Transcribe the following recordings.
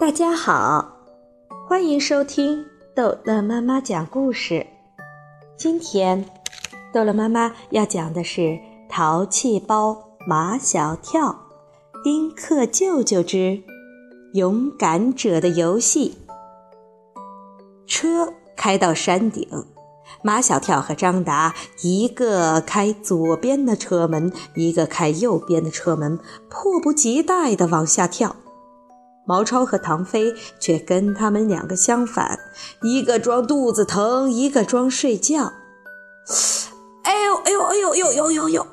大家好，欢迎收听逗乐妈妈讲故事。今天，逗乐妈妈要讲的是《淘气包马小跳》丁克舅舅之勇敢者的游戏。车开到山顶，马小跳和张达一个开左边的车门，一个开右边的车门，迫不及待地往下跳。毛超和唐飞却跟他们两个相反，一个装肚子疼，一个装睡觉。哎呦哎呦哎呦呦呦呦呦！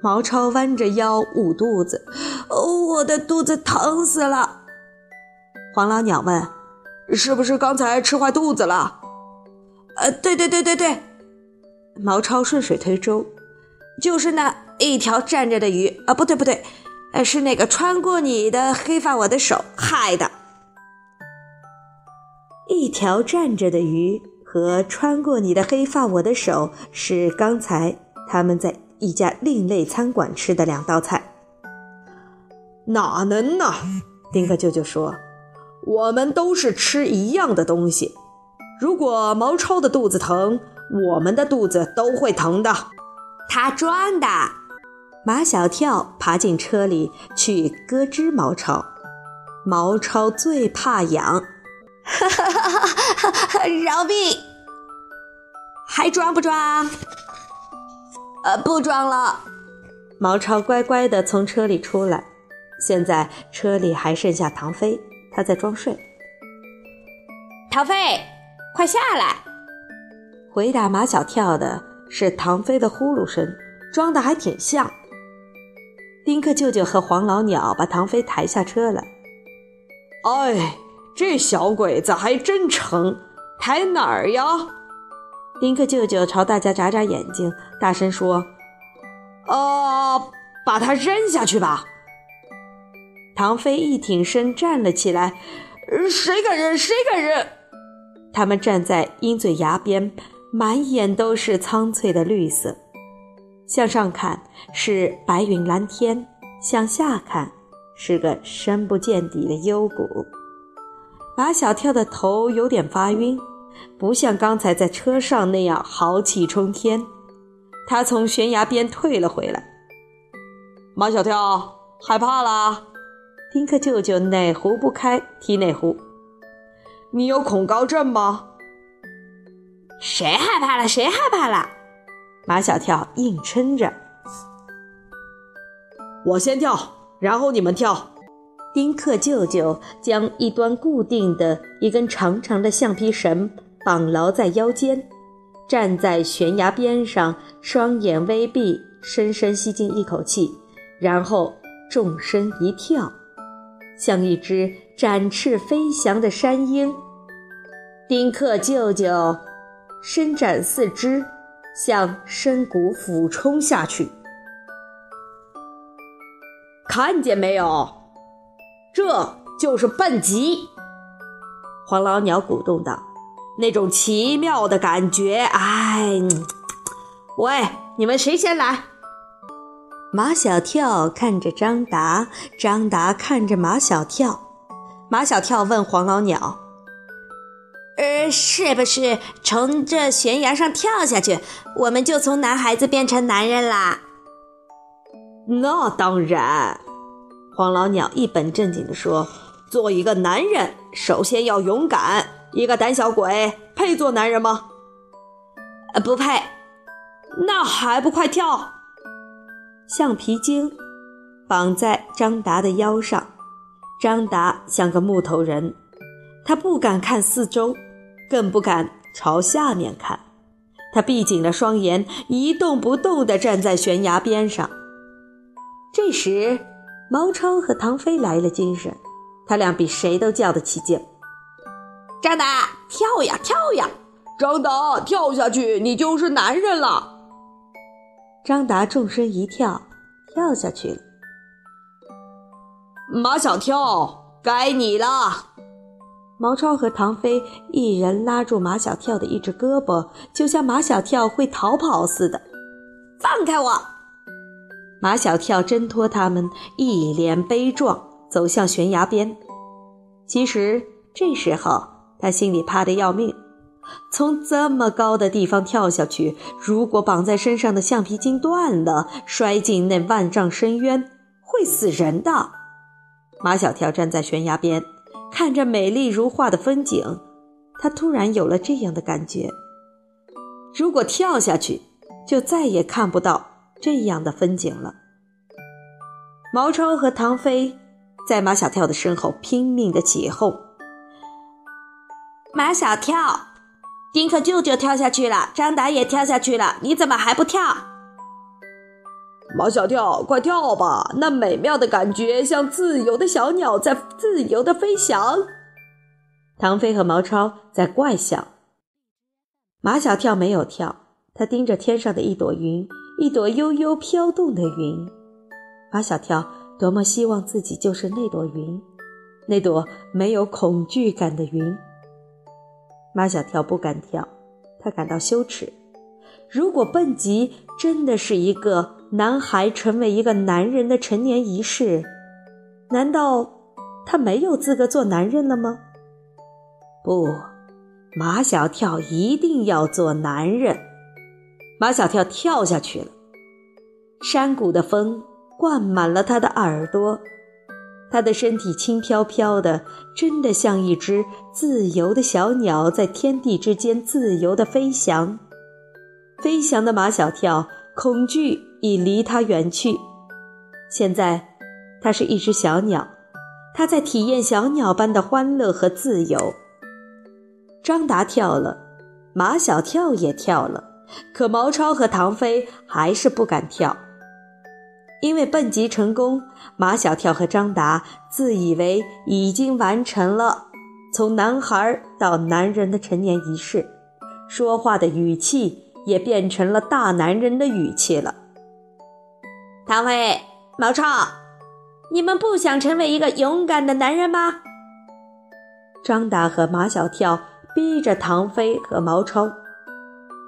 毛超弯着腰捂肚子，哦，我的肚子疼死了。黄老鸟问：“是不是刚才吃坏肚子了？”呃，对对对对对。毛超顺水推舟：“就是那一条站着的鱼啊，不对不对。”呃是那个穿过你的黑发我的手害的。一条站着的鱼和穿过你的黑发我的手是刚才他们在一家另类餐馆吃的两道菜。哪能呢？丁克舅舅说：“我们都是吃一样的东西。如果毛超的肚子疼，我们的肚子都会疼的。他装的。”马小跳爬进车里去咯吱毛超，毛超最怕痒，哈哈哈哈饶命！还装不装？呃，不装了。毛超乖乖地从车里出来。现在车里还剩下唐飞，他在装睡。唐飞，快下来！回答马小跳的是唐飞的呼噜声，装的还挺像。丁克舅舅和黄老鸟把唐飞抬下车了。哎，这小鬼子还真成，抬哪儿呀？丁克舅舅朝大家眨眨眼睛，大声说：“呃，把他扔下去吧。”唐飞一挺身站了起来：“谁敢扔？谁敢扔？”他们站在鹰嘴崖边，满眼都是苍翠的绿色。向上看是白云蓝天，向下看是个深不见底的幽谷。马小跳的头有点发晕，不像刚才在车上那样豪气冲天。他从悬崖边退了回来。马小跳害怕啦？丁克舅舅哪壶不开提哪壶。你有恐高症吗？谁害怕了？谁害怕了？马小跳硬撑着，我先跳，然后你们跳。丁克舅舅将一端固定的一根长长的橡皮绳绑牢在腰间，站在悬崖边上，双眼微闭，深深吸进一口气，然后纵身一跳，像一只展翅飞翔的山鹰。丁克舅舅伸展四肢。向深谷俯冲下去，看见没有？这就是蹦极。黄老鸟鼓动道：“那种奇妙的感觉，哎！喂，你们谁先来？”马小跳看着张达，张达看着马小跳。马小跳问黄老鸟。呃，是不是从这悬崖上跳下去，我们就从男孩子变成男人啦？那当然，黄老鸟一本正经地说：“做一个男人，首先要勇敢。一个胆小鬼配做男人吗？呃，不配。那还不快跳？橡皮筋绑在张达的腰上，张达像个木头人。他不敢看四周，更不敢朝下面看。他闭紧了双眼，一动不动地站在悬崖边上。这时，毛超和唐飞来了精神，他俩比谁都叫得起劲：“张达，跳呀，跳呀！张达，跳下去，你就是男人了。”张达纵身一跳，跳下去了。马小跳，该你了。毛超和唐飞一人拉住马小跳的一只胳膊，就像马小跳会逃跑似的。放开我！马小跳挣脱他们，一脸悲壮，走向悬崖边。其实这时候他心里怕得要命，从这么高的地方跳下去，如果绑在身上的橡皮筋断了，摔进那万丈深渊，会死人的。马小跳站在悬崖边，看着美丽如画的风景，他突然有了这样的感觉：如果跳下去，就再也看不到这样的风景了。毛超和唐飞在马小跳的身后拼命的起哄：“马小跳，丁克舅舅跳下去了，张达也跳下去了，你怎么还不跳？”“马小跳，快跳吧！那美妙的感觉，像自由的小鸟在自由的飞翔。”唐飞和毛超在怪笑。马小跳没有跳，他盯着天上的一朵云，一朵悠悠飘动的云。马小跳多么希望自己就是那朵云，那朵没有恐惧感的云。马小跳不敢跳，他感到羞耻。如果蹦极真的是一个男孩成为一个男人的成年仪式，难道他没有资格做男人了吗？不，马小跳一定要做男人。马小跳跳下去了，山谷的风。灌满了他的耳朵，他的身体轻飘飘的，真的像一只自由的小鸟在天地之间自由的飞翔。飞翔的马小跳，恐惧已离他远去。现在，他是一只小鸟，他在体验小鸟般的欢乐和自由。张达跳了，马小跳也跳了，可毛超和唐飞还是不敢跳。因为蹦极成功，马小跳和张达自以为已经完成了从男孩到男人的成年仪式，说话的语气也变成了大男人的语气了。唐飞、毛超，你们不想成为一个勇敢的男人吗？张达和马小跳逼着唐飞和毛超。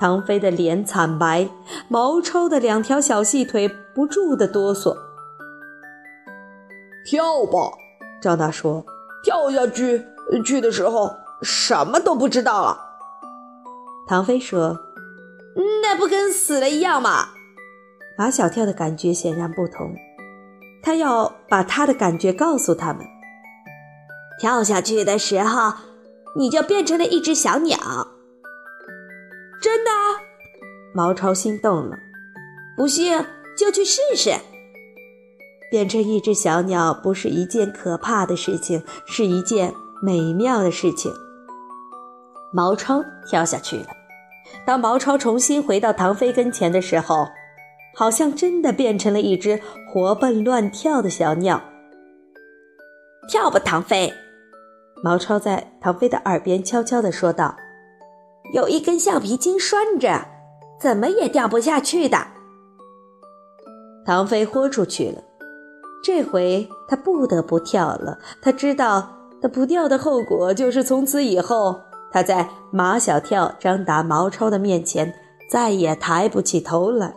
唐飞的脸惨白，毛超的两条小细腿不住的哆嗦。跳吧，张达说：“跳下去，去的时候什么都不知道了。”唐飞说：“那不跟死了一样吗？”马小跳的感觉显然不同，他要把他的感觉告诉他们。跳下去的时候，你就变成了一只小鸟。真的，毛超心动了。不信就去试试。变成一只小鸟不是一件可怕的事情，是一件美妙的事情。毛超跳下去了。当毛超重新回到唐飞跟前的时候，好像真的变成了一只活蹦乱跳的小鸟。跳吧，唐飞！毛超在唐飞的耳边悄悄地说道。有一根橡皮筋拴着，怎么也掉不下去的。唐飞豁出去了，这回他不得不跳了。他知道他不跳的后果就是从此以后他在马小跳、张达、毛超的面前再也抬不起头来。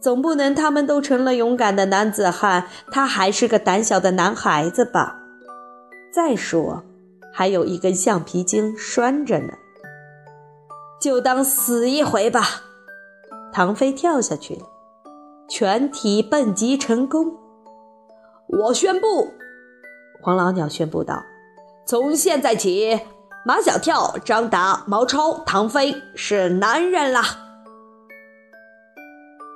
总不能他们都成了勇敢的男子汉，他还是个胆小的男孩子吧？再说，还有一根橡皮筋拴着呢。就当死一回吧。唐飞跳下去，全体蹦极成功。我宣布，黄老鸟宣布道：“从现在起，马小跳、张达、毛超、唐飞是男人啦。”